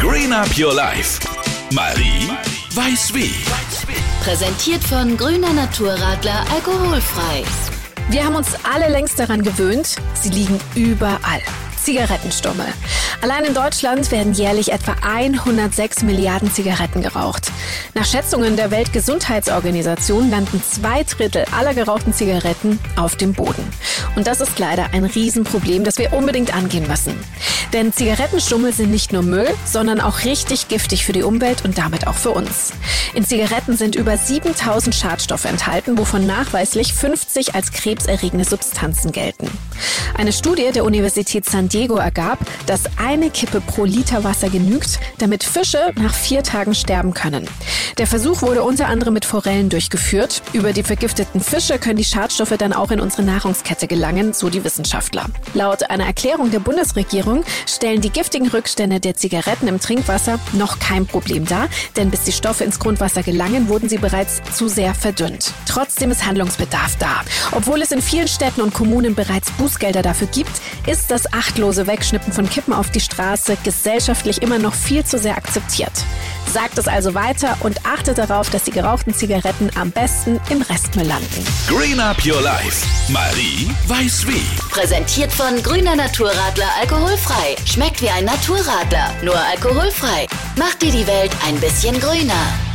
Green Up Your Life. Marie weiß wie. Präsentiert von Grüner Naturradler alkoholfrei. Wir haben uns alle längst daran gewöhnt, sie liegen überall. Zigarettenstummel. Allein in Deutschland werden jährlich etwa 106 Milliarden Zigaretten geraucht. Nach Schätzungen der Weltgesundheitsorganisation landen zwei Drittel aller gerauchten Zigaretten auf dem Boden. Und das ist leider ein Riesenproblem, das wir unbedingt angehen müssen. Denn Zigarettenstummel sind nicht nur Müll, sondern auch richtig giftig für die Umwelt und damit auch für uns. In Zigaretten sind über 7000 Schadstoffe enthalten, wovon nachweislich 50 als krebserregende Substanzen gelten. Eine Studie der Universität San Diego ergab, dass eine Kippe pro Liter Wasser genügt, damit Fische nach vier Tagen sterben können. Der Versuch wurde unter anderem mit Forellen durchgeführt. Über die vergifteten Fische können die Schadstoffe dann auch in unsere Nahrungskette gelangen, so die Wissenschaftler. Laut einer Erklärung der Bundesregierung stellen die giftigen Rückstände der Zigaretten im Trinkwasser noch kein Problem dar, denn bis die Stoffe ins Grundwasser gelangen, wurden sie bereits zu sehr verdünnt. Trotzdem ist Handlungsbedarf da. Obwohl es in vielen Städten und Kommunen bereits Bußgelder dafür gibt, ist das achtlose Wegschnippen von Kippen auf die Straße gesellschaftlich immer noch viel zu sehr akzeptiert. Sagt es also weiter und achtet darauf, dass die gerauchten Zigaretten am besten im Restmüll landen. Green Up Your Life. Marie weiß wie. Präsentiert von Grüner Naturradler alkoholfrei. Schmeckt wie ein Naturradler, nur alkoholfrei. Macht dir die Welt ein bisschen grüner.